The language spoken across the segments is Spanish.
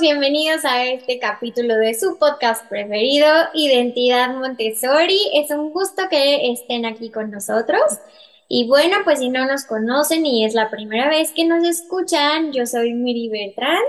bienvenidos a este capítulo de su podcast preferido, Identidad Montessori. Es un gusto que estén aquí con nosotros. Y bueno, pues si no nos conocen y es la primera vez que nos escuchan, yo soy Miri Bertrán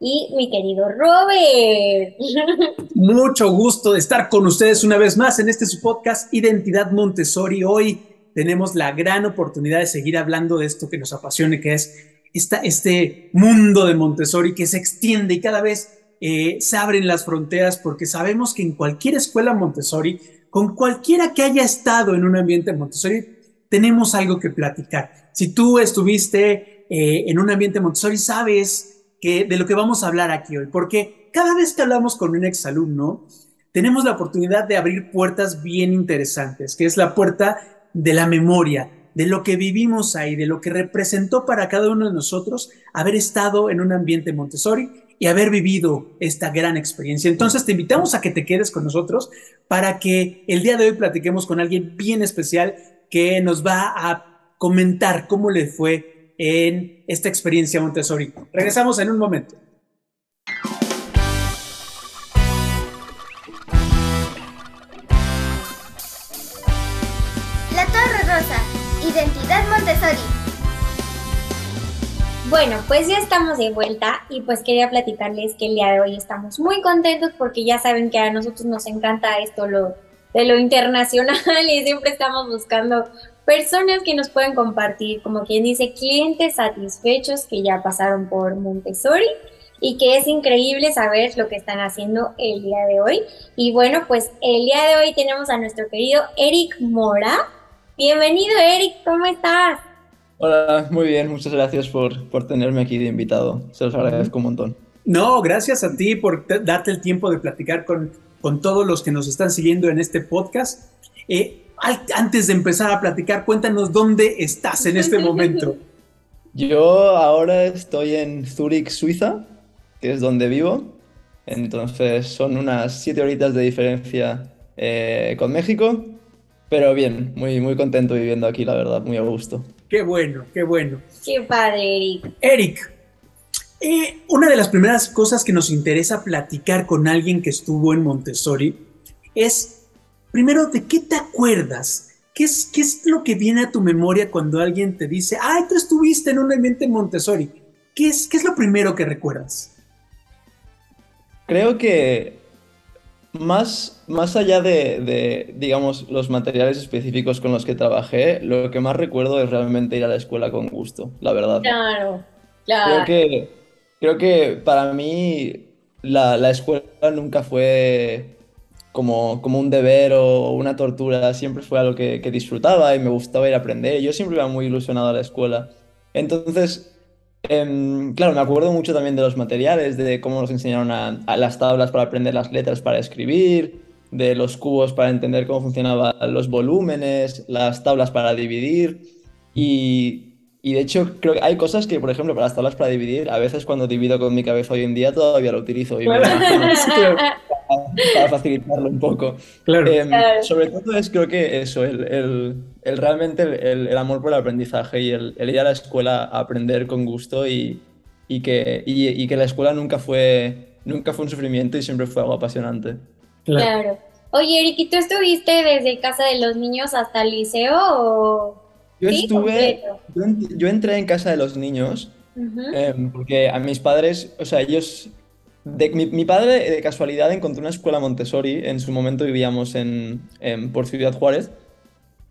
y mi querido Robert. Mucho gusto de estar con ustedes una vez más en este su podcast Identidad Montessori. Hoy tenemos la gran oportunidad de seguir hablando de esto que nos apasiona, que es este mundo de Montessori que se extiende y cada vez eh, se abren las fronteras porque sabemos que en cualquier escuela Montessori, con cualquiera que haya estado en un ambiente Montessori, tenemos algo que platicar. Si tú estuviste eh, en un ambiente Montessori, sabes que, de lo que vamos a hablar aquí hoy, porque cada vez que hablamos con un exalumno, tenemos la oportunidad de abrir puertas bien interesantes, que es la puerta de la memoria, de lo que vivimos ahí, de lo que representó para cada uno de nosotros haber estado en un ambiente Montessori y haber vivido esta gran experiencia. Entonces te invitamos a que te quedes con nosotros para que el día de hoy platiquemos con alguien bien especial que nos va a comentar cómo le fue en esta experiencia Montessori. Regresamos en un momento. Bueno, pues ya estamos de vuelta y pues quería platicarles que el día de hoy estamos muy contentos porque ya saben que a nosotros nos encanta esto lo, de lo internacional y siempre estamos buscando personas que nos pueden compartir, como quien dice, clientes satisfechos que ya pasaron por Montessori y que es increíble saber lo que están haciendo el día de hoy. Y bueno, pues el día de hoy tenemos a nuestro querido Eric Mora. Bienvenido, Eric, ¿cómo estás? Hola, muy bien, muchas gracias por, por tenerme aquí de invitado. Se los agradezco un montón. No, gracias a ti por darte el tiempo de platicar con, con todos los que nos están siguiendo en este podcast. Eh, antes de empezar a platicar, cuéntanos dónde estás en este momento. Yo ahora estoy en Zurich, Suiza, que es donde vivo. Entonces son unas siete horitas de diferencia eh, con México pero bien, muy, muy contento viviendo aquí, la verdad, muy a gusto. Qué bueno, qué bueno. Qué padre, Eric. Eric, eh, una de las primeras cosas que nos interesa platicar con alguien que estuvo en Montessori es, primero, ¿de qué te acuerdas? ¿Qué es, ¿Qué es lo que viene a tu memoria cuando alguien te dice, ay, tú estuviste en un ambiente Montessori? ¿Qué es, ¿Qué es lo primero que recuerdas? Creo que más, más allá de, digamos, los materiales específicos con los que trabajé, lo que más recuerdo es realmente ir a la escuela con gusto, la verdad. Claro, claro. Creo que, creo que para mí la, la escuela nunca fue como, como un deber o una tortura, siempre fue algo que, que disfrutaba y me gustaba ir a aprender. Yo siempre iba muy ilusionado a la escuela. Entonces, Em, claro, me acuerdo mucho también de los materiales, de cómo nos enseñaron a, las tablas para aprender las letras para escribir, de los cubos para entender cómo funcionaban los volúmenes, las tablas para dividir. Y, de hecho, creo que hay cosas que, por ejemplo, para las tablas para dividir, a veces cuando divido con mi cabeza hoy en día todavía lo utilizo. Y para, facilitarlo un poco. Em, claro. Sobre todo es creo que eso, el, el, realmente el, amor por el aprendizaje y el, ir a la escuela a aprender con gusto y, y que, y, que la escuela nunca fue, nunca fue un sufrimiento y siempre fue algo apasionante. Claro. Oye, Eric, ¿y tú estuviste desde casa de los niños hasta el liceo o...? Yo estuve, yo, entré en casa de los niños em, porque a mis padres, o sea, ellos mi, padre, de casualidad, encontró una escuela Montessori. En su momento vivíamos en, por Ciudad Juárez.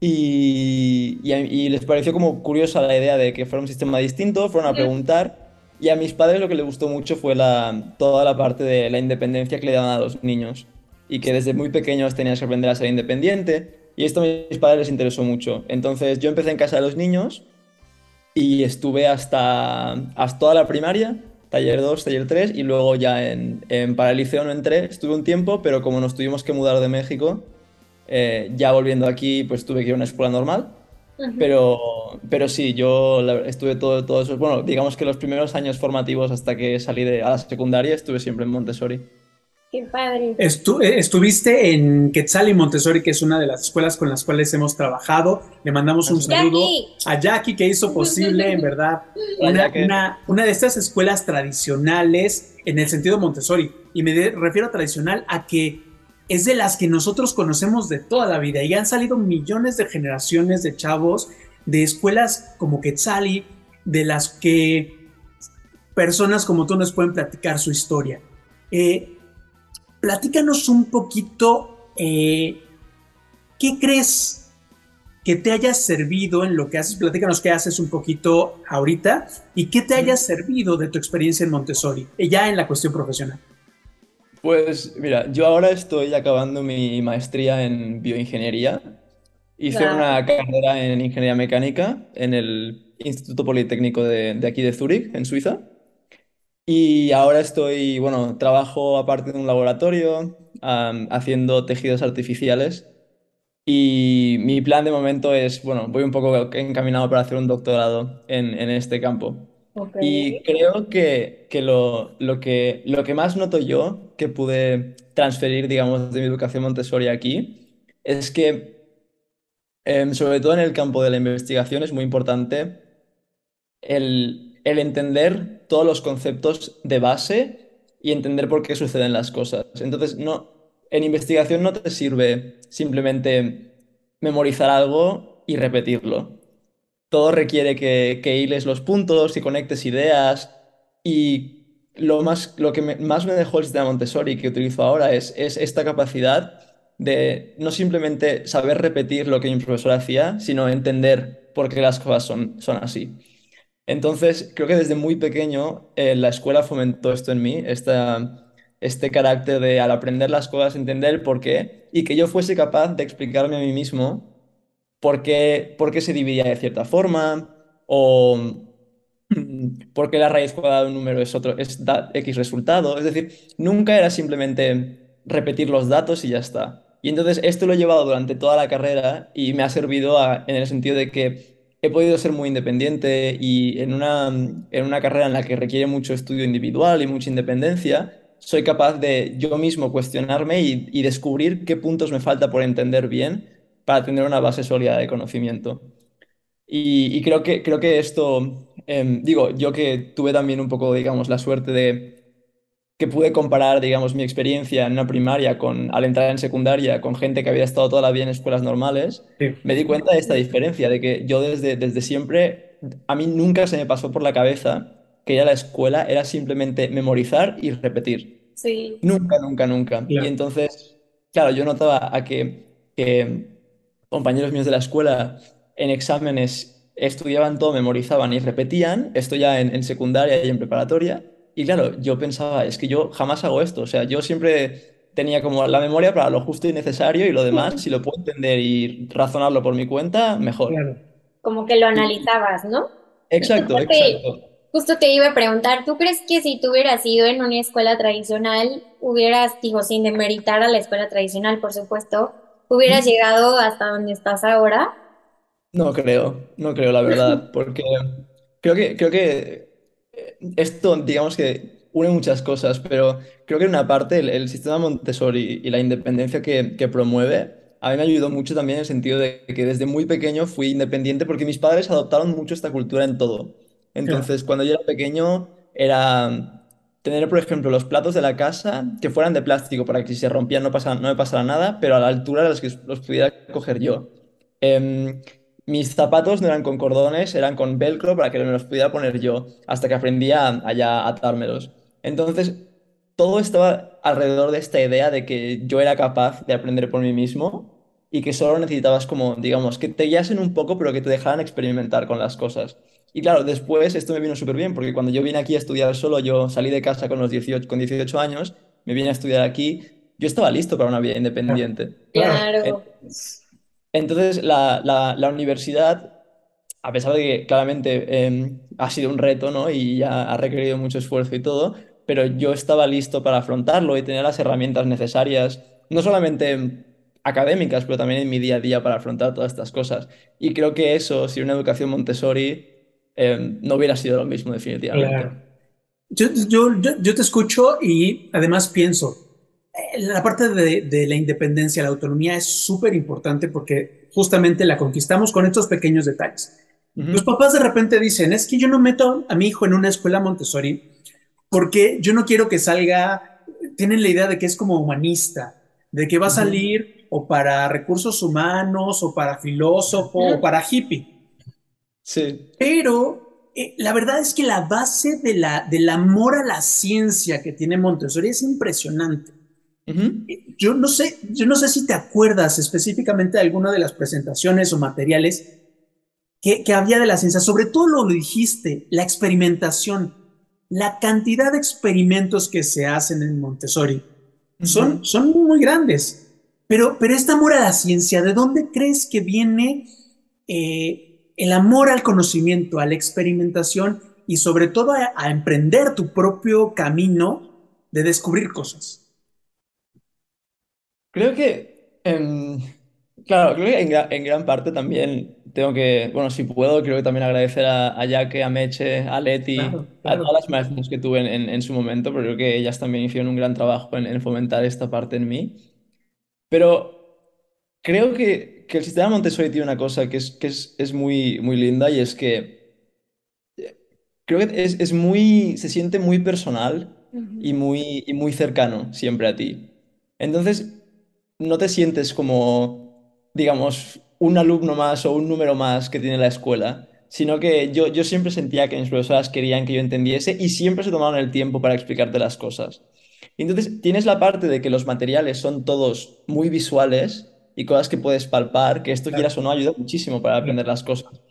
Y, y, les pareció como curiosa la idea de que fuera un sistema distinto. Fueron a preguntar. Y a mis padres lo que les gustó mucho fue la, toda la parte de la independencia que le daban a los niños. Y que desde muy pequeños tenías que aprender a ser independiente. Y esto a mis padres les interesó mucho. Entonces yo empecé en casa de los niños y estuve hasta, hasta toda la primaria taller 2, taller 3 y luego ya en, en para el liceo no entré, estuve un tiempo, pero como nos tuvimos que mudar de México, eh, ya volviendo aquí pues tuve que ir a una escuela normal. Pero, pero sí, yo estuve todo, todo eso, bueno, digamos que los primeros años formativos hasta que salí de, a la secundaria estuve siempre en Montessori. Qué padre. Eh, estuviste en Quetzal y Montessori, que es una de las escuelas con las cuales hemos trabajado. Le mandamos un saludo a Jackie, que hizo posible, en verdad, una, una, de estas escuelas tradicionales en el sentido Montessori. Y me refiero a tradicional a que es de las que nosotros conocemos de toda la vida y han salido millones de generaciones de chavos de escuelas como Quetzali, de las que personas como tú nos pueden platicar su historia. Eh, platícanos un poquito, eh, ¿qué crees que te haya servido en lo que haces? Platícanos qué haces un poquito ahorita y qué te haya servido de tu experiencia en Montessori, eh, ya en la cuestión profesional. Pues mira, yo ahora estoy acabando mi maestría en bioingeniería. Hice una carrera en ingeniería mecánica en el Instituto Politécnico de, de aquí de Zúrich, en Suiza. Y ahora estoy, bueno, trabajo aparte de un laboratorio haciendo tejidos artificiales y mi plan de momento es, bueno, voy un poco encaminado para hacer un doctorado en, en este campo. Y creo que, que, lo, lo que lo que más noto yo que pude transferir, digamos, de mi educación Montessori aquí es que, em, sobre todo en el campo de la investigación, es muy importante el el entender todos los conceptos de base y entender por qué suceden las cosas. Entonces, no, en investigación no te sirve simplemente memorizar algo y repetirlo. Todo requiere que, que hiles los puntos, y conectes ideas y lo, más, lo que más me dejó el sistema Montessori que utilizo ahora es, es esta capacidad de no simplemente saber repetir lo que mi profesor hacía, sino entender por qué las cosas son, son así. Entonces, creo que desde muy pequeño eh, la escuela fomentó esto en mí, este carácter de al aprender las cosas, entender por qué y que yo fuese capaz de explicarme a mí mismo por qué, por qué se dividía de cierta forma o por qué la raíz cuadrada de un número es, otro, es X resultado. Es decir, nunca era simplemente repetir los datos y ya está. Y entonces esto lo he llevado durante toda la carrera y me ha servido en el sentido de que he podido ser muy independiente y en una, en una carrera en la que requiere mucho estudio individual y mucha independencia, soy capaz de yo mismo cuestionarme y, descubrir qué puntos me falta por entender bien para tener una base sólida de conocimiento. Y, creo, que, creo que esto, em, digo, yo que tuve también un poco, digamos, la suerte de que pude comparar, digamos, mi experiencia en una primaria con, al entrar en secundaria con gente que había estado toda la vida en escuelas normales, me di cuenta de esta diferencia, de que yo desde, desde siempre, a mí nunca se me pasó por la cabeza que ir a la escuela era simplemente memorizar y repetir. Sí. Nunca, nunca, nunca. Y entonces, claro, yo notaba a que, que compañeros míos de la escuela en exámenes estudiaban todo, memorizaban y repetían, esto ya en, en secundaria y en preparatoria, y claro, yo pensaba, es que yo jamás hago esto. O sea, yo siempre tenía como la memoria para lo justo y necesario y lo demás, si lo puedo entender y razonarlo por mi cuenta, mejor. Como que lo analizabas, ¿no? Exacto, exacto. Justo te iba a preguntar, ¿tú crees que si tú hubieras ido en una escuela tradicional, hubieras, digo, sin demeritar a la escuela tradicional, por supuesto, hubieras llegado hasta donde estás ahora? No creo, no creo, la verdad, porque creo que, creo que esto, digamos que une muchas cosas, pero creo que en una parte el, sistema Montessori y la independencia que, que, promueve, a mí me ayudó mucho también en el sentido de que desde muy pequeño fui independiente porque mis padres adoptaron mucho esta cultura en todo. Entonces, cuando yo era pequeño, era tener, por ejemplo, los platos de la casa que fueran de plástico para que si se rompían no, pasara, no me pasara nada, pero a la altura de las que los pudiera coger yo. Eh, mis zapatos no eran con cordones, eran con velcro para que me los pudiera poner yo, hasta que aprendí a, a atármelos. Entonces, todo estaba alrededor de esta idea de que yo era capaz de aprender por mí mismo y que solo necesitabas como, digamos, que te guiasen un poco, pero que te dejaran experimentar con las cosas. Y claro, después esto me vino súper bien, porque cuando yo vine aquí a estudiar solo, yo salí de casa con, los 18, con 18 años, me vine a estudiar aquí, yo estaba listo para una vida independiente. Claro. Entonces, la, la, universidad, a pesar de que claramente em, ha sido un reto, ¿no? Y ya ha requerido mucho esfuerzo y todo, pero yo estaba listo para afrontarlo y tener las herramientas necesarias, no solamente académicas, pero también en mi día a día para afrontar todas estas cosas. Y creo que eso, si una educación Montessori, em, no hubiera sido lo mismo definitivamente. Yo, yo, yo, te escucho y además pienso, la parte de, la independencia, la autonomía es súper importante porque justamente la conquistamos con estos pequeños detalles. Los papás de repente dicen, es que yo no meto a mi hijo en una escuela Montessori porque yo no quiero que salga, tienen la idea de que es como humanista, de que va a salir o para recursos humanos o para filósofo o para hippie. Sí. Pero eh, la verdad es que la base de la, del amor a la ciencia que tiene Montessori es impresionante. Yo no sé, yo no sé si te acuerdas específicamente de alguna de las presentaciones o materiales que, que había de la ciencia. Sobre todo lo dijiste, la experimentación, la cantidad de experimentos que se hacen en Montessori son, son muy grandes. Pero, pero este amor a la ciencia, ¿de dónde crees que viene eh, el amor al conocimiento, a la experimentación y sobre todo a emprender tu propio camino de descubrir cosas? Creo que, em, claro, creo que en, gran parte también tengo que, bueno, si puedo, creo que también agradecer a, a a Meche, a Leti, a todas las maestras que tuve en, en, su momento, porque creo que ellas también hicieron un gran trabajo en, fomentar esta parte en mí. Pero creo que, que, el sistema Montessori tiene una cosa que es, que es, es muy, muy linda y es que eh, creo que es, es muy, se siente muy personal y, muy, y muy cercano siempre a ti. Entonces, no te sientes como, digamos, un alumno más o un número más que tiene la escuela, sino que yo, yo siempre sentía que mis profesoras querían que yo entendiese y siempre se tomaban el tiempo para explicarte las cosas. entonces tienes la parte de que los materiales son todos muy visuales y cosas que puedes palpar, que esto quieras o no ayuda muchísimo para aprender las cosas.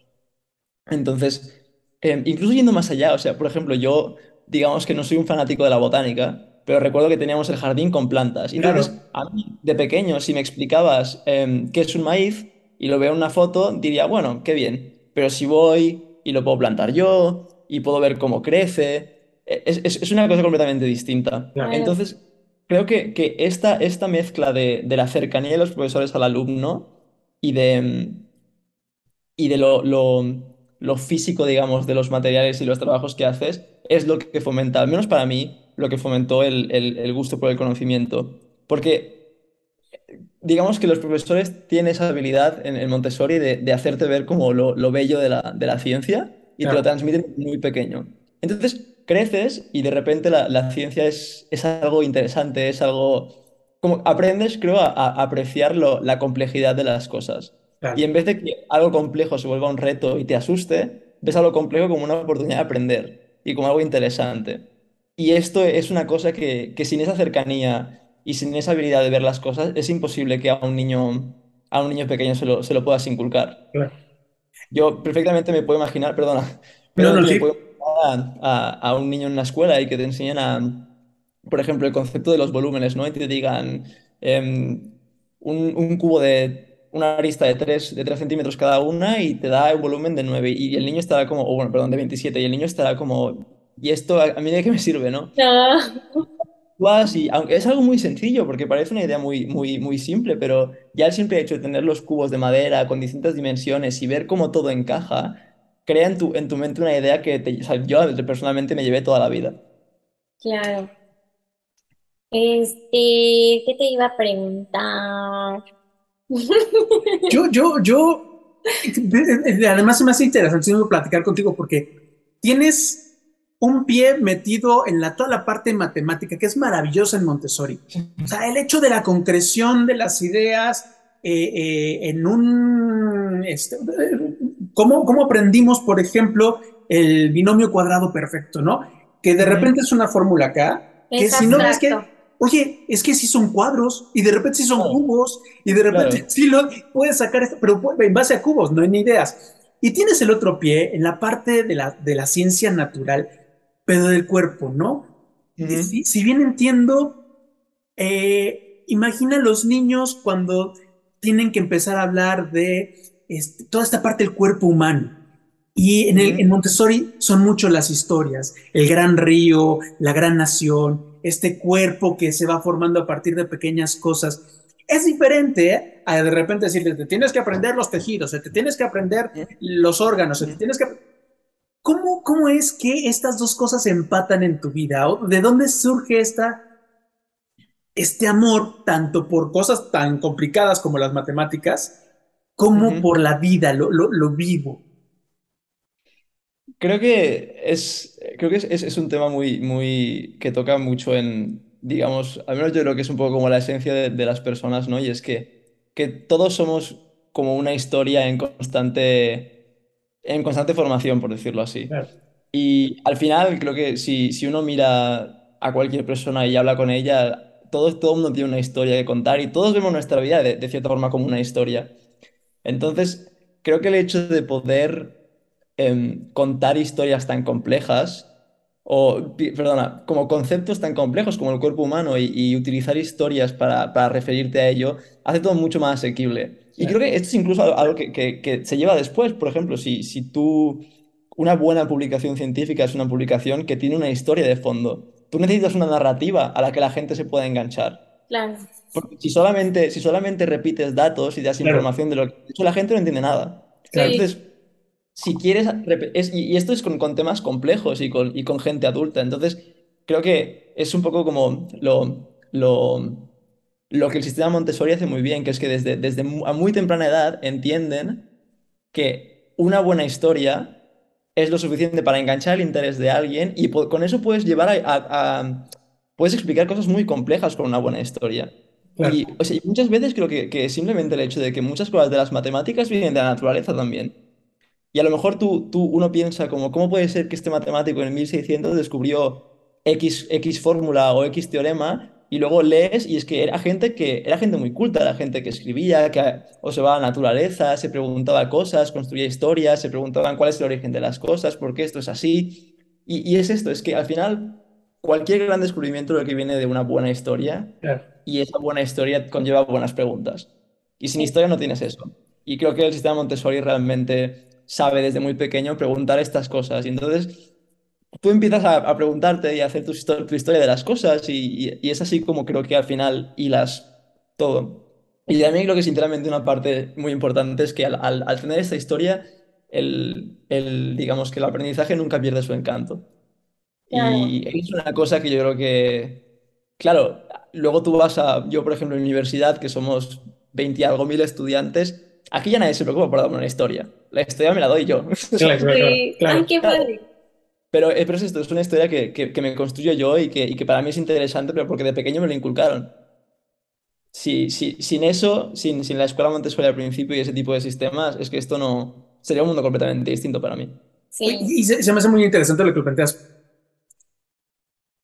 Entonces, em, incluso yendo más allá, o sea, por ejemplo, yo digamos que no soy un fanático de la botánica, pero recuerdo que teníamos el jardín con plantas. Entonces, a mí, de pequeño, si me explicabas em, qué es un maíz y lo veo en una foto, diría, bueno, qué bien. Pero si voy y lo puedo plantar yo y puedo ver cómo crece, e, es, es, es una cosa completamente distinta. Entonces, creo que, que esta, esta mezcla de, de, la cercanía de los profesores al alumno y de, em, y de lo, lo, lo físico, digamos, de los materiales y los trabajos que haces, es lo que fomenta, al menos para mí, lo que fomentó el, gusto por el conocimiento. Porque digamos que los profesores tienen esa habilidad en el Montessori de, hacerte ver como lo, bello de la, ciencia y te lo transmiten muy pequeño. Entonces creces y de repente la, ciencia es, es, algo interesante, es algo... Como aprendes, creo, a, apreciar la complejidad de las cosas. Y en vez de que algo complejo se vuelva un reto y te asuste, ves algo complejo como una oportunidad de aprender y como algo interesante. Y esto es una cosa que, sin esa cercanía y sin esa habilidad de ver las cosas, es imposible que a un niño, a un niño pequeño se lo, se lo puedas inculcar. Yo perfectamente me puedo imaginar, perdona, pero no, puedo a, a, un niño en una escuela y que te enseñen a, por ejemplo, el concepto de los volúmenes, ¿no? Y te digan em, un, un, cubo de una arista de 3, de 3 centímetros cada una y te da un volumen de 9 y el niño estará como, o bueno, perdón, de 27 y el niño estará como, ¿y esto a, mí de qué me sirve, no? No. Así, aunque es algo muy sencillo, porque parece una idea muy, muy, muy simple, pero ya el simple hecho de tener los cubos de madera con distintas dimensiones y ver cómo todo encaja, crea en tu, en tu mente una idea que te, yo personalmente me llevé toda la vida. Claro. Este, ¿qué te iba a preguntar? Yo, yo, yo, además se me hace interesante platicar contigo porque tienes un pie metido en la, toda la parte matemática, que es maravillosa en Montessori. O sea, el hecho de la concreción de las ideas eh, eh, en un... Este, ¿cómo, ¿Cómo aprendimos, por ejemplo, el binomio cuadrado perfecto, no? Que de repente es una fórmula acá, que si no es que oye, es que sí son cuadros y de repente sí son cubos y de repente sí lo puedes sacar esto, pero en base a cubos, no en ideas. Y tienes el otro pie en la parte de la, de la ciencia natural, pero del cuerpo, ¿no? si, bien entiendo, eh, imagina los niños cuando tienen que empezar a hablar de este, toda esta parte del cuerpo humano. Y en, el, en Montessori son mucho las historias, el gran río, la gran nación, este cuerpo que se va formando a partir de pequeñas cosas. Es diferente ¿eh? a de repente decirle, te tienes que aprender los tejidos, te tienes que aprender los órganos, te tienes que ¿Cómo, ¿Cómo es que estas dos cosas empatan en tu vida? ¿De dónde surge esta, este amor tanto por cosas tan complicadas como las matemáticas, como por la vida, lo, lo, vivo. Creo que es, creo que es, un tema muy, muy que toca mucho en, digamos, al menos yo creo que es un poco como la esencia de, las personas, ¿no? Y es que, que todos somos como una historia en constante, en constante formación, por decirlo así. Y al final creo que si, si uno mira a cualquier persona y habla con ella, todo, todo el mundo tiene una historia que contar y todos vemos nuestra vida de, de cierta forma como una historia. Entonces, creo que el hecho de poder em, contar historias tan complejas, o, perdona, como conceptos tan complejos como el cuerpo humano y, utilizar historias para, para, referirte a ello, hace todo mucho más asequible. Y creo que esto es incluso algo que, que, se lleva después. Por ejemplo, si, si tú, una buena publicación científica es una publicación que tiene una historia de fondo. Tú necesitas una narrativa a la que la gente se pueda enganchar. Claro. Porque si solamente, si solamente repites datos y das información de lo que hecho, la gente no entiende nada. Entonces, si quieres, y, esto es con, con, temas complejos y con, y con gente adulta, entonces creo que es un poco como lo, lo, lo que el sistema Montessori hace muy bien, que es que desde, desde a muy temprana edad entienden que una buena historia es lo suficiente para enganchar el interés de alguien y con eso puedes llevar a, puedes explicar cosas muy complejas con una buena historia. Y muchas veces creo que, que, simplemente el hecho de que muchas cosas de las matemáticas vienen de la naturaleza también. Y a lo mejor tú, tú uno piensa como, ¿cómo puede ser que este matemático en 1600 descubrió X, X fórmula o X teorema y luego lees y es que era gente que era gente muy culta, era gente que escribía, que observaba la naturaleza, se preguntaba cosas, construía historias, se preguntaban cuál es el origen de las cosas, por qué esto es así. Y, y es esto, es que al final cualquier gran descubrimiento lo que viene de una buena historia y esa buena historia conlleva buenas preguntas. Y sin historia no tienes eso. Y creo que el sistema Montessori realmente sabe desde muy pequeño preguntar estas cosas. Y entonces tú empiezas a, preguntarte y a hacer tu, tu, historia de las cosas y, y, es así como creo que al final hilas todo. Y también creo que sinceramente una parte muy importante es que al, al, tener esta historia, el, el, digamos que el aprendizaje nunca pierde su encanto. Y es una cosa que yo creo que, claro, luego tú vas a, yo por ejemplo en la universidad, que somos 20 y algo mil estudiantes, aquí ya nadie se preocupa por darme una historia. La historia me la doy yo. Claro, Ay, qué padre. Pero, eh, pero es esto, es una historia que, que, me construyo yo y que, y que, para mí es interesante, pero porque de pequeño me lo inculcaron. Si, si, sin eso, sin, sin la escuela Montessori al principio y ese tipo de sistemas, es que esto no sería un mundo completamente distinto para mí. Sí. Y se, se me hace muy interesante lo que planteas,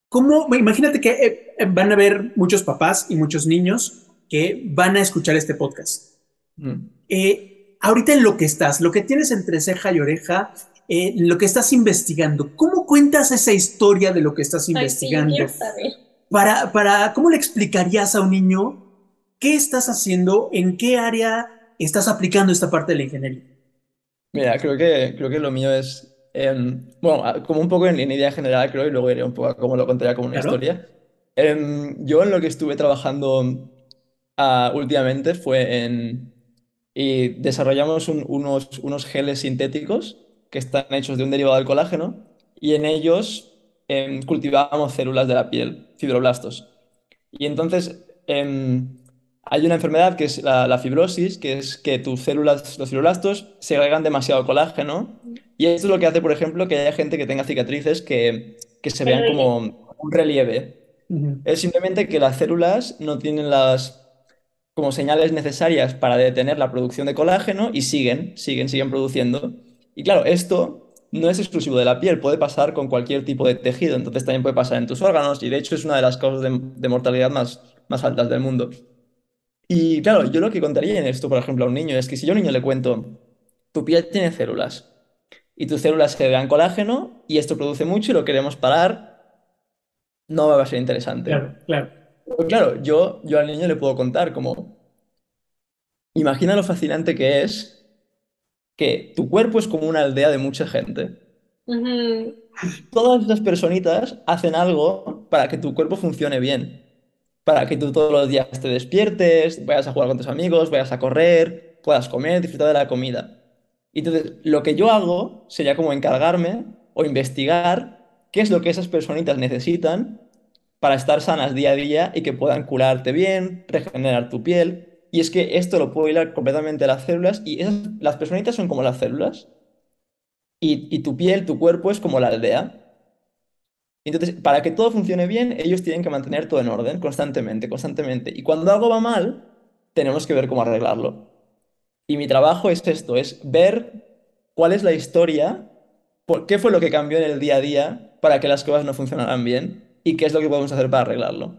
¿Cómo? Imagínate que eh, van a haber muchos papás y muchos niños que van a escuchar este podcast. Mm. Eh, ahorita en lo que estás, lo que tienes entre ceja y oreja, eh, lo que estás investigando, ¿cómo cuentas esa historia de lo que estás investigando? para, para, ¿Cómo le explicarías a un niño qué estás haciendo, en qué área estás aplicando esta parte de la ingeniería? Mira, creo que, creo que lo mío es Em, bueno, como un poco en, idea general, creo, y luego iré un poco a cómo lo contaría como una historia. Em, yo en lo que estuve trabajando ah, últimamente fue en... Y desarrollamos unos, unos geles sintéticos que están hechos de un derivado del colágeno y en ellos em, cultivábamos células de la piel, fibroblastos. Y entonces hay una enfermedad que es la, fibrosis, que es que tus células, los fibroblastos, segregan demasiado colágeno. Y esto es lo que hace, por ejemplo, que haya gente que tenga cicatrices que, que se vean como un relieve. Es simplemente que las células no tienen las como señales necesarias para detener la producción de colágeno y siguen, siguen, siguen produciendo. Y claro, esto no es exclusivo de la piel, puede pasar con cualquier tipo de tejido, entonces también puede pasar en tus órganos y de hecho es una de las causas de, de mortalidad más, más altas del mundo. Y claro, yo lo que contaría en esto, por ejemplo, a un niño es que si yo a un niño le cuento, tu piel tiene células y tus células dan colágeno y esto produce mucho y lo queremos parar, no va a ser interesante. Claro, claro. claro, yo, yo al niño le puedo contar como, imagina lo fascinante que es que tu cuerpo es como una aldea de mucha gente. Todas esas personitas hacen algo para que tu cuerpo funcione bien para que tú todos los días te despiertes, vayas a jugar con tus amigos, vayas a correr, puedas comer, disfrutar de la comida. Y entonces, lo que yo hago sería como encargarme o investigar qué es lo que esas personitas necesitan para estar sanas día a día y que puedan curarte bien, regenerar tu piel. Y es que esto lo puedo hilar completamente las células y las personitas son como las células y, y tu piel, tu cuerpo es como la aldea. Entonces, para que todo funcione bien, ellos tienen que mantener todo en orden constantemente, constantemente. Y cuando algo va mal, tenemos que ver cómo arreglarlo. Y mi trabajo es esto, es ver cuál es la historia, por qué fue lo que cambió en el día a día para que las cosas no funcionaran bien y qué es lo que podemos hacer para arreglarlo.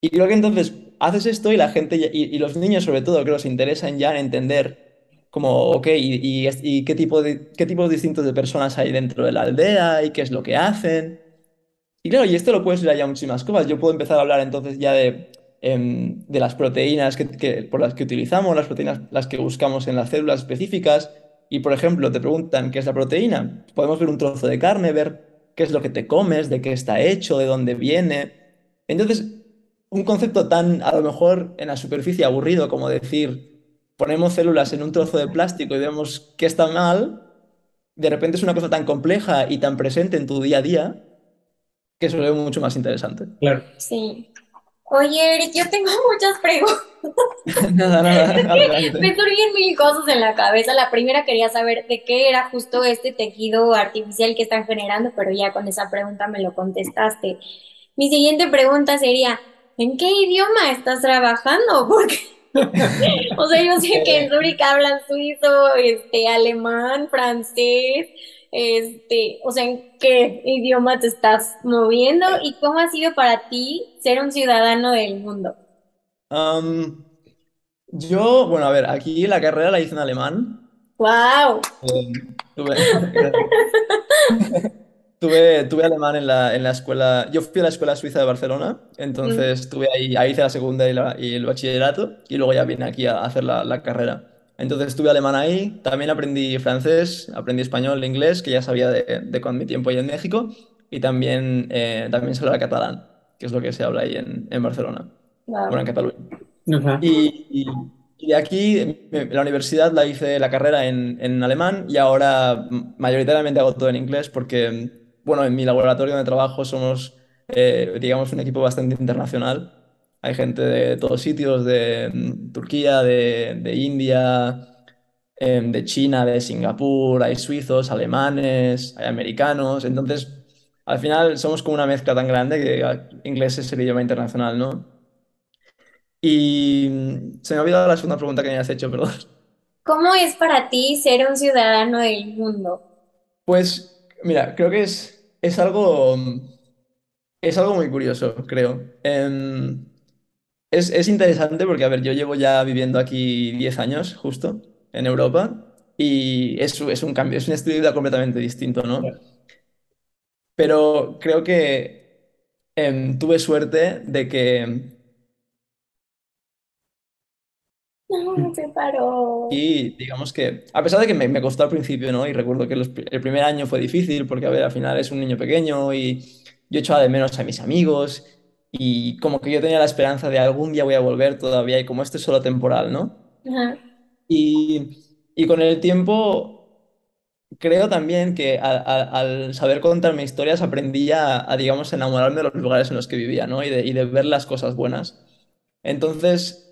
Y creo que entonces haces esto y la gente, y, los niños sobre todo, que se interesan ya en entender como, ok, y, qué, tipo de, qué tipos distintos de personas hay dentro de la aldea y qué es lo que hacen. Y claro, y esto lo puedes ir ya muchísimas cosas. Yo puedo empezar a hablar entonces ya de, em, de las proteínas que, por las que utilizamos, las proteínas las que buscamos en las células específicas. Y por ejemplo, te preguntan qué es la proteína. Podemos ver un trozo de carne, ver qué es lo que te comes, de qué está hecho, de dónde viene. Entonces, un concepto tan, a lo mejor, en la superficie aburrido como decir, ponemos células en un trozo de plástico y vemos qué está mal, de repente es una cosa tan compleja y tan presente en tu día a día que se ve mucho más interesante. Claro. Sí. Oye, Eric, yo tengo muchas preguntas. nada, nada. Me surgien mil cosas en la cabeza. La primera quería saber de qué era justo este tejido artificial que están generando, pero ya con esa pregunta me lo contestaste. Mi siguiente pregunta sería, ¿en qué idioma estás trabajando? Porque, o sea, yo sé que en Zurich hablan suizo, este, alemán, francés, este, o sea, ¿en qué idioma te estás moviendo y cómo ha sido para ti ser un ciudadano del mundo? yo, bueno, a ver, aquí la carrera la hice en alemán. ¡Wow! Eh, tuve, tuve, alemán en la, en la, escuela. Yo fui a la escuela suiza de Barcelona, entonces mm. tuve ahí, ahí hice la segunda y, y, el bachillerato, y luego ya vine aquí a hacer la, la carrera. Entonces estuve alemán ahí, también aprendí francés, aprendí español, inglés, que ya sabía de, de con mi tiempo ahí en México, y también, eh, también se habla catalán, que es lo que se habla ahí en, en Barcelona, bueno, en Cataluña. y, y, de aquí, la universidad la hice la carrera en, en, alemán y ahora mayoritariamente hago todo en inglés porque, bueno, en mi laboratorio de trabajo somos, eh, digamos, un equipo bastante internacional hay gente de todos sitios, de mm, Turquía, de, India, em, de China, de Singapur, hay suizos, alemanes, hay americanos. Entonces, al final somos como una mezcla tan grande que inglés es el idioma internacional, ¿no? Y mm, se me ha olvidado la segunda pregunta que me has hecho, perdón. ¿Cómo es para ti ser un ciudadano del mundo? Pues, mira, creo que es, es algo, es algo muy curioso, creo. Em, es, interesante porque, a ver, yo llevo ya viviendo aquí 10 años, justo, en Europa, y es, es un cambio, es un estilo de vida completamente distinto, ¿no? Pero creo que em, tuve suerte de que... No, se paró. Y digamos que, a pesar de que me, costó al principio, ¿no? Y recuerdo que el primer año fue difícil porque, a ver, al final es un niño pequeño y yo echaba de menos a mis amigos y como que yo tenía la esperanza de algún día voy a volver todavía y como esto es solo temporal, ¿no? Y, y, con el tiempo creo también que al saber contar mis historias aprendí a, digamos, enamorarme de los lugares en los que vivía, ¿no? Y de, y de ver las cosas buenas. Entonces,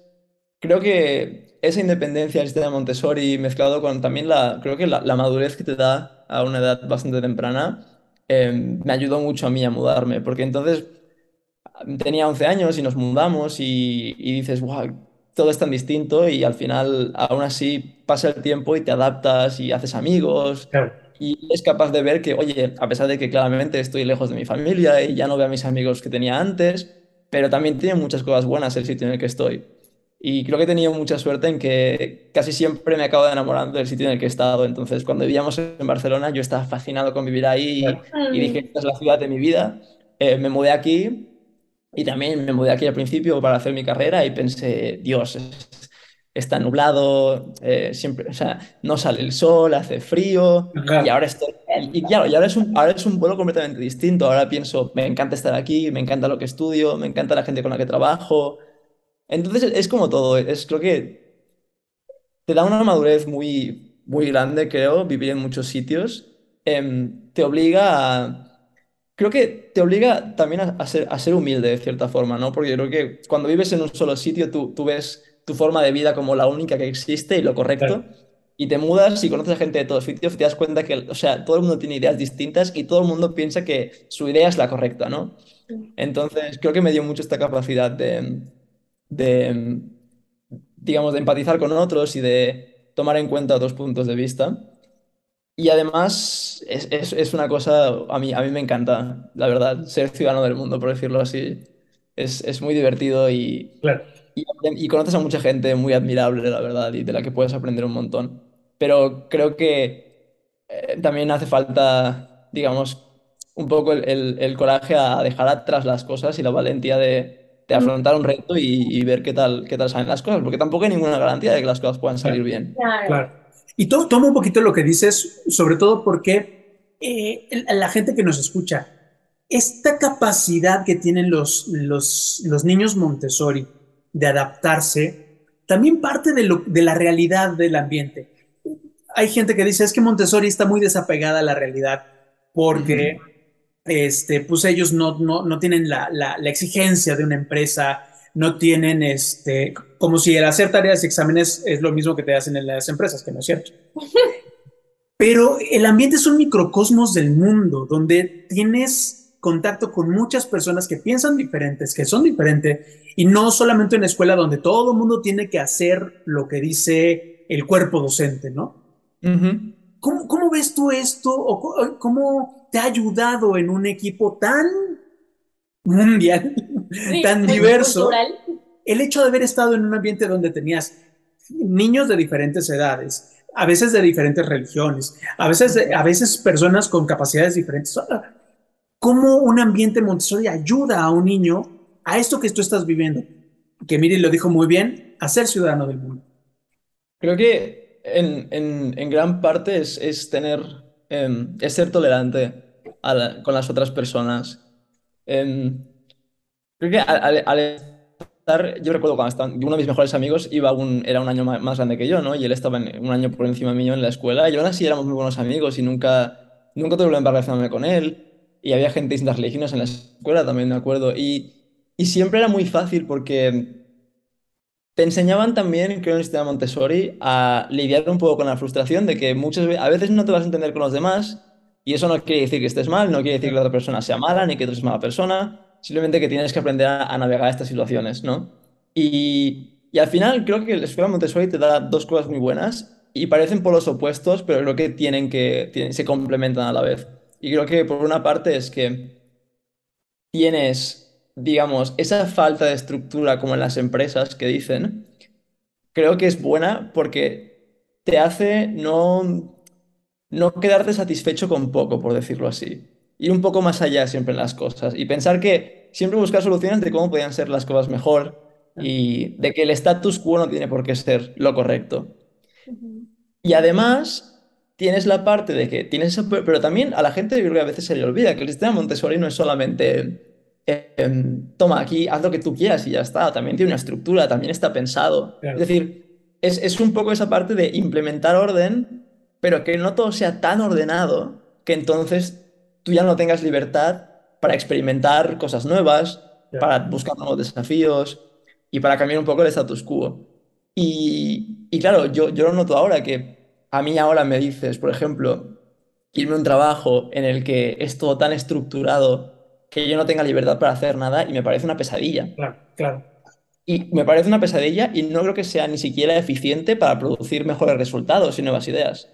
creo que esa independencia del sistema Montessori mezclado con también la, creo que la, la madurez que te da a una edad bastante temprana, eh, me ayudó mucho a mí a mudarme, porque entonces tenía 11 años y nos mudamos y, dices, wow, todo es tan distinto y al final aún así pasa el tiempo y te adaptas y haces amigos y es capaz de ver que, oye, a pesar de que claramente estoy lejos de mi familia y ya no veo a mis amigos que tenía antes, pero también tiene muchas cosas buenas el sitio en el que estoy. Y creo que he tenido mucha suerte en que casi siempre me acabo de enamorando del sitio en el que he estado. Entonces, cuando vivíamos en Barcelona, yo estaba fascinado con vivir ahí y, dije, esta es la ciudad de mi vida. Eh, me mudé aquí y también me mudé aquí al principio para hacer mi carrera y pensé, Dios, está nublado, eh, siempre, o sea, no sale el sol, hace frío, y ahora estoy, y, claro, y ahora es, un, ahora es un vuelo completamente distinto, ahora pienso, me encanta estar aquí, me encanta lo que estudio, me encanta la gente con la que trabajo, entonces es como todo, es creo que te da una madurez muy, muy grande, creo, vivir en muchos sitios, em, te obliga a creo que te obliga también a, ser, a ser humilde de cierta forma, ¿no? Porque yo creo que cuando vives en un solo sitio, tú, tú ves tu forma de vida como la única que existe y lo correcto. Y te mudas y conoces a gente de todos sitios y te das cuenta que, o sea, todo el mundo tiene ideas distintas y todo el mundo piensa que su idea es la correcta, ¿no? Entonces, creo que me dio mucho esta capacidad de, de digamos, de empatizar con otros y de tomar en cuenta otros puntos de vista. Y además es, es, es, una cosa, a mí, a mí me encanta, la verdad, ser ciudadano del mundo, por decirlo así. Es, es muy divertido y, y, y, conoces a mucha gente muy admirable, la verdad, y de la que puedes aprender un montón. Pero creo que eh, también hace falta, digamos, un poco el, el, el, coraje a dejar atrás las cosas y la valentía de, de afrontar un reto y, y, ver qué tal, qué tal salen las cosas, porque tampoco hay ninguna garantía de que las cosas puedan salir bien. Claro. claro. Y to toma un poquito lo que dices, sobre todo porque eh, la gente que nos escucha, esta capacidad que tienen los, los, los niños Montessori de adaptarse, también parte de, lo, de la realidad del ambiente. Hay gente que dice, es que Montessori está muy desapegada a la realidad porque... Uh -huh. Este, pues ellos no, no, no tienen la, la, la, exigencia de una empresa, no tienen, este, como si el hacer tareas y exámenes es lo mismo que te hacen en las empresas, que no es cierto. Pero el ambiente es un microcosmos del mundo, donde tienes contacto con muchas personas que piensan diferentes, que son diferentes, y no solamente en una escuela donde todo el mundo tiene que hacer lo que dice el cuerpo docente, ¿no? Uh -huh. ¿Cómo, ¿Cómo, ves tú esto? ¿O cómo te ha ayudado en un equipo tan mundial, sí, tan diverso, cultural. el hecho de haber estado en un ambiente donde tenías niños de diferentes edades, a veces de diferentes religiones, a veces, a veces personas con capacidades diferentes. ¿Cómo un ambiente Montessori ayuda a un niño a esto que tú estás viviendo? Que Miri lo dijo muy bien, a ser ciudadano del mundo. Creo que en, en, en gran parte es, es tener, eh, es ser tolerante con las otras personas eh, creo que al, estar, yo recuerdo cuando estaba, uno de mis mejores amigos iba un, era un año más, grande que yo, ¿no? Y él estaba un año por encima mío en la escuela, y aún así éramos muy buenos amigos y nunca, nunca tuve problema relacionarme con él. Y había gente de distintas religiones en la escuela también, me acuerdo. Y, y siempre era muy fácil porque te enseñaban también, creo en el sistema Montessori, a lidiar un poco con la frustración de que muchas a veces no te vas a entender con los demás y eso no quiere decir que estés mal, no quiere decir que la otra persona sea mala, ni que tú seas mala persona, simplemente que tienes que aprender a, a navegar estas situaciones, ¿no? Y, y, al final creo que la escuela Montessori te da dos cosas muy buenas y parecen polos opuestos, pero creo que tienen que, tienen, se complementan a la vez. Y creo que por una parte es que tienes, digamos, esa falta de estructura como en las empresas que dicen, creo que es buena porque te hace no no quedarte satisfecho con poco, por decirlo así. Ir un poco más allá siempre en las cosas y pensar que siempre buscar soluciones de cómo podían ser las cosas mejor y de que el status quo no tiene por qué ser lo correcto. Y además tienes la parte de que tienes eso, pero también a la gente yo creo que a veces se le olvida que el sistema Montessori no es solamente eh, toma aquí, haz lo que tú quieras y ya está, también tiene una estructura, también está pensado. Claro. Es decir, es, es un poco esa parte de implementar orden pero que no todo sea tan ordenado que entonces tú ya no tengas libertad para experimentar cosas nuevas, yeah. para buscar nuevos desafíos y para cambiar un poco el status quo. Y, y, claro, yo, yo lo noto ahora que a mí ahora me dices, por ejemplo, irme a un trabajo en el que es todo tan estructurado que yo no tenga libertad para hacer nada y me parece una pesadilla. Claro, claro. Y me parece una pesadilla y no creo que sea ni siquiera eficiente para producir mejores resultados y nuevas ideas.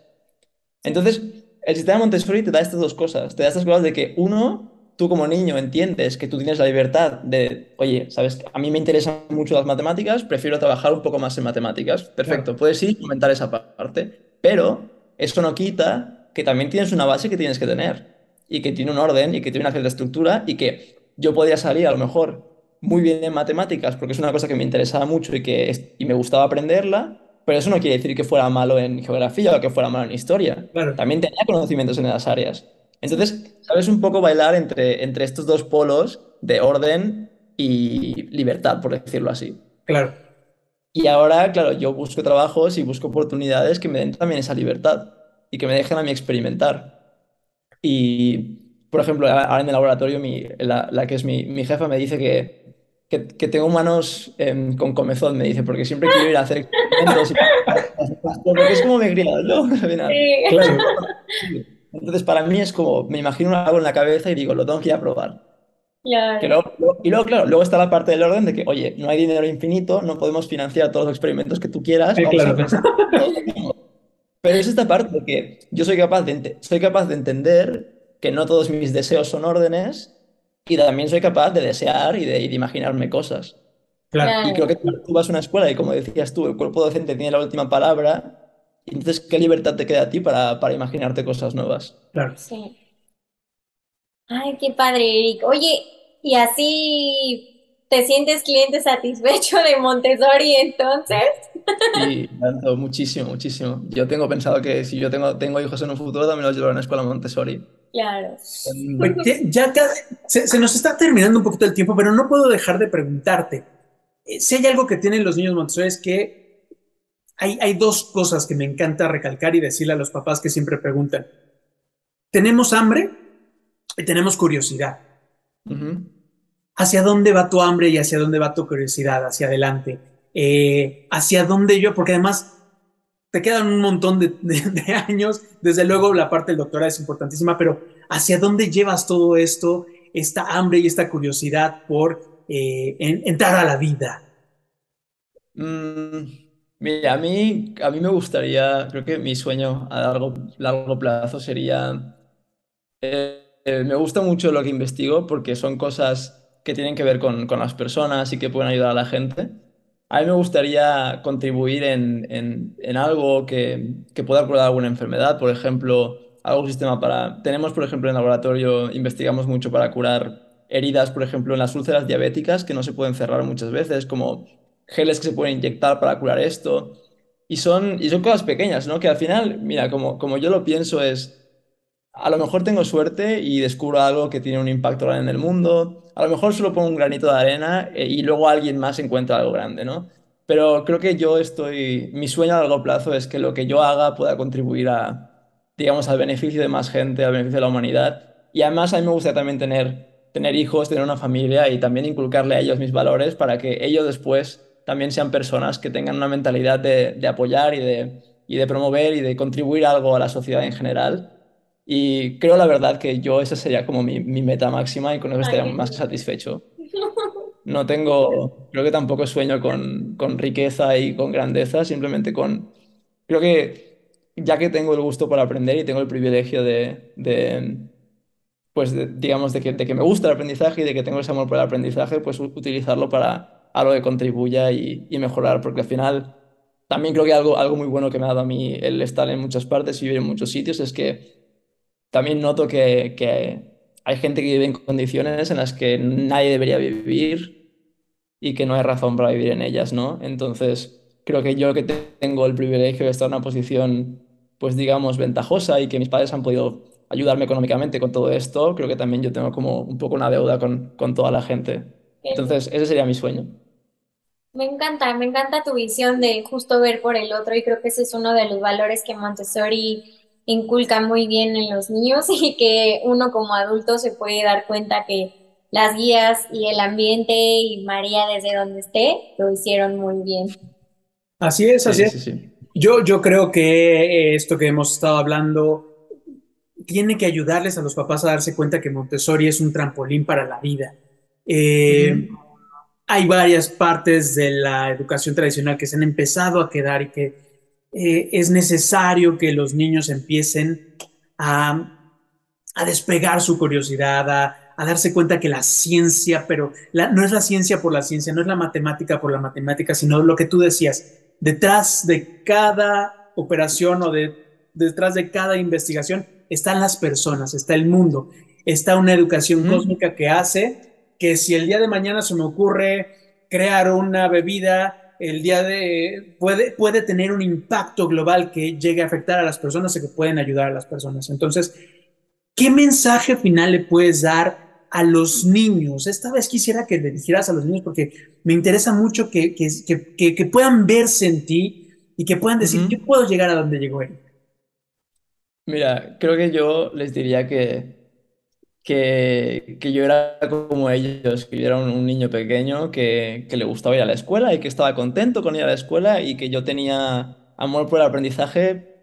Entonces, el sistema Montessori te da estas dos cosas. Te da estas cosas de que, uno, tú como niño entiendes que tú tienes la libertad de, oye, sabes, a mí me interesan mucho las matemáticas, prefiero trabajar un poco más en matemáticas. Perfecto, claro. puedes ir comentar esa parte. Pero eso no quita que también tienes una base que tienes que tener y que tiene un orden y que tiene una cierta estructura y que yo podría salir a lo mejor muy bien en matemáticas porque es una cosa que me interesaba mucho y que y me gustaba aprenderla, pero eso no quiere decir que fuera malo en geografía o que fuera malo en historia. Claro. También tenía conocimientos en esas áreas. Entonces, sabes un poco bailar entre, entre estos dos polos de orden y libertad, por decirlo así. Claro. Y ahora, claro, yo busco trabajos y busco oportunidades que me den también esa libertad y que me dejen a mí experimentar. Y, por ejemplo, ahora en el laboratorio, mi, la, la, que es mi, mi, jefa me dice que, que, que tengo manos eh, con comezón, me dice, porque siempre quiero ir a hacer porque es como me he criado, ¿no? Sí. Claro. Entonces, para mí es como, me imagino algo en la cabeza y digo, lo tengo que ir a probar. Claro. y luego, claro, luego está la parte del orden de que, oye, no hay dinero infinito, no podemos financiar todos los experimentos que tú quieras. Sí, claro. Pero es esta parte de que yo soy capaz de, soy capaz de entender que no todos mis deseos son órdenes y también soy capaz de desear y de, de imaginarme cosas. Claro. Y creo que tú vas a una escuela y como decías tú, el cuerpo docente tiene la última palabra entonces, ¿qué libertad te queda a ti para, para imaginarte cosas nuevas? Claro. Sí. Ay, qué padre, Eric. Oye, ¿y así te sientes cliente satisfecho de Montessori entonces? Sí, tanto, muchísimo, muchísimo. Yo tengo pensado que si yo tengo, tengo hijos en un futuro, también los llevaré a una escuela Montessori. Claro. Pues ya se, se, nos está terminando un poquito el tiempo, pero no puedo dejar de preguntarte. Eh, si hay algo que tienen los niños Montessori es que hay, dos cosas que me encanta recalcar y decirle a los papás que siempre preguntan. Tenemos hambre y tenemos curiosidad. ¿Hacia dónde va tu hambre y hacia dónde va tu curiosidad? Hacia adelante. Eh, ¿Hacia dónde yo? Porque además te quedan un montón de, años. Desde luego la parte del doctorado es importantísima, pero ¿hacia dónde llevas todo esto? Esta hambre y esta curiosidad por eh, entrar a la vida. Mm, Mira, a mí, a mí me gustaría, creo que mi sueño a largo, largo plazo sería, eh, me gusta mucho lo que investigo porque son cosas que tienen que ver con, con, las personas y que pueden ayudar a la gente. A mí me gustaría contribuir en, en, en algo que, que, pueda curar alguna enfermedad, por ejemplo, algún sistema para... Tenemos, por ejemplo, en el laboratorio, investigamos mucho para curar heridas, por ejemplo, en las úlceras diabéticas que no se pueden cerrar muchas veces, como geles que se pueden inyectar para curar esto. Y son, y son cosas pequeñas, ¿no? Que al final, mira, como, como yo lo pienso es, a lo mejor tengo suerte y descubro algo que tiene un impacto grande en el mundo, a lo mejor solo pongo un granito de arena eh, y luego alguien más encuentra algo grande, ¿no? Pero creo que yo estoy, mi sueño a largo plazo es que lo que yo haga pueda contribuir a, digamos, al beneficio de más gente, al beneficio de la humanidad. Y además a mí me gusta también tener, tener hijos, tener una familia y también inculcarle a ellos mis valores para que ellos después también sean personas que tengan una mentalidad de, de apoyar y de, y de, promover y de contribuir algo a la sociedad en general. Y creo la verdad que yo esa sería como mi, mi meta máxima y con eso estaría más que satisfecho. No tengo, creo que tampoco sueño con, con riqueza y con grandeza, simplemente con, creo que ya que tengo el gusto por aprender y tengo el privilegio de, de pues digamos, de que, de que me gusta el aprendizaje y de que tengo ese amor por el aprendizaje, pues utilizarlo para, algo que contribuya y, mejorar, porque al final también creo que algo, algo muy bueno que me ha dado a mí el estar en muchas partes y vivir en muchos sitios es que también noto que, que hay gente que vive en condiciones en las que nadie debería vivir y que no hay razón para vivir en ellas, ¿no? Entonces, creo que yo que tengo el privilegio de estar en una posición, pues digamos, ventajosa y que mis padres han podido ayudarme económicamente con todo esto, creo que también yo tengo como un poco una deuda con, con toda la gente. Entonces, ese sería mi sueño. Me encanta, me encanta tu visión de justo ver por el otro y creo que ese es uno de los valores que Montessori inculca muy bien en los niños y que uno como adulto se puede dar cuenta que las guías y el ambiente y María desde donde esté lo hicieron muy bien. Así es, así es. Yo, yo creo que esto que hemos estado hablando tiene que ayudarles a los papás a darse cuenta que Montessori es un trampolín para la vida. Eh, hay varias partes de la educación tradicional que se han empezado a quedar y que eh, es necesario que los niños empiecen a, despegar su curiosidad, a, darse cuenta que la ciencia, pero no es la ciencia por la ciencia, no es la matemática por la matemática, sino lo que tú decías, detrás de cada operación o de, detrás de cada investigación están las personas, está el mundo, está una educación cósmica que hace que si el día de mañana se me ocurre crear una bebida, el día de puede, puede tener un impacto global que llegue a afectar a las personas y que pueden ayudar a las personas. Entonces, ¿qué mensaje final le puedes dar a los niños? Esta vez quisiera que le dijeras a los niños porque me interesa mucho que, que, que, puedan verse en ti y que puedan decir, yo puedo llegar a donde llegó él. Mira, creo que yo les diría que que, que, yo era como ellos, que yo era un, niño pequeño que, que, le gustaba ir a la escuela y que estaba contento con ir a la escuela y que yo tenía amor por el aprendizaje,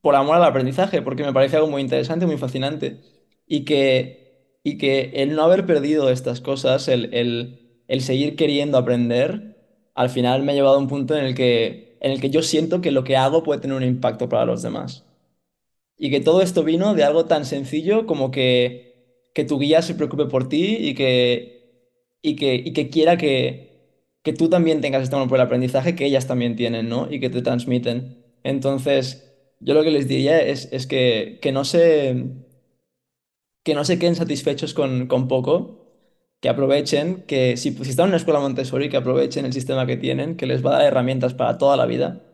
por amor al aprendizaje, porque me parecía algo muy interesante, muy fascinante. Y que, y que el no haber perdido estas cosas, el, el, el seguir queriendo aprender, al final me ha llevado a un punto en el, que, en el que yo siento que lo que hago puede tener un impacto para los demás. Y que todo esto vino de algo tan sencillo como que que tu guía se preocupe por ti y que, y que, y que quiera que, que tú también tengas este amor por el aprendizaje que ellas también tienen, ¿no? Y que te transmiten. Entonces, yo lo que les diría es, es que, que, no se, que no se queden satisfechos con, con poco, que aprovechen, que si, si están en una escuela Montessori, que aprovechen el sistema que tienen, que les va a dar herramientas para toda la vida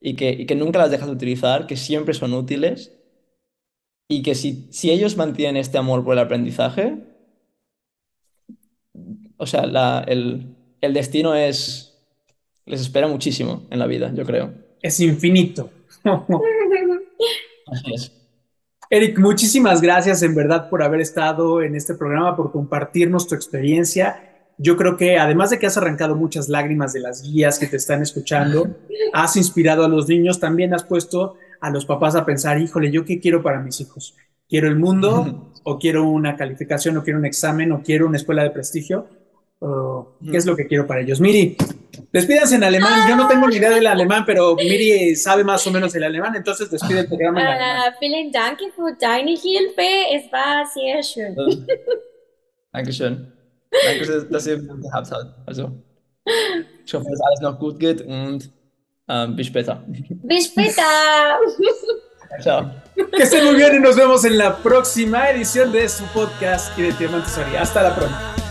y que, y que nunca las dejas de utilizar, que siempre son útiles y que si, si ellos mantienen este amor por el aprendizaje, o sea, la, el, el destino es, les espera muchísimo en la vida, yo creo. Es infinito. Eric, muchísimas gracias en verdad por haber estado en este programa, por compartirnos tu experiencia. Yo creo que además de que has arrancado muchas lágrimas de las guías que te están escuchando, has inspirado a los niños, también has puesto a los papás a pensar, híjole, ¿yo qué quiero para mis hijos? ¿Quiero el mundo o quiero una calificación o quiero un examen o quiero una escuela de prestigio? ¿Qué es lo que quiero para ellos? Miri, despídanse en alemán. Yo no tengo ni idea del alemán, pero Miri sabe más o menos el alemán, entonces despide el programa en uh, alemán. Vielen Dank für deine Hilfe. Es war sehr schön. Dankeschön. Danke, dass ihr mich gehabt habt. Also, ich hoffe, dass alles noch gut geht und Um, bis später. Bis später. Chao. Que estén muy bien y nos vemos en la próxima edición de su podcast y de Montessori. Hasta la próxima.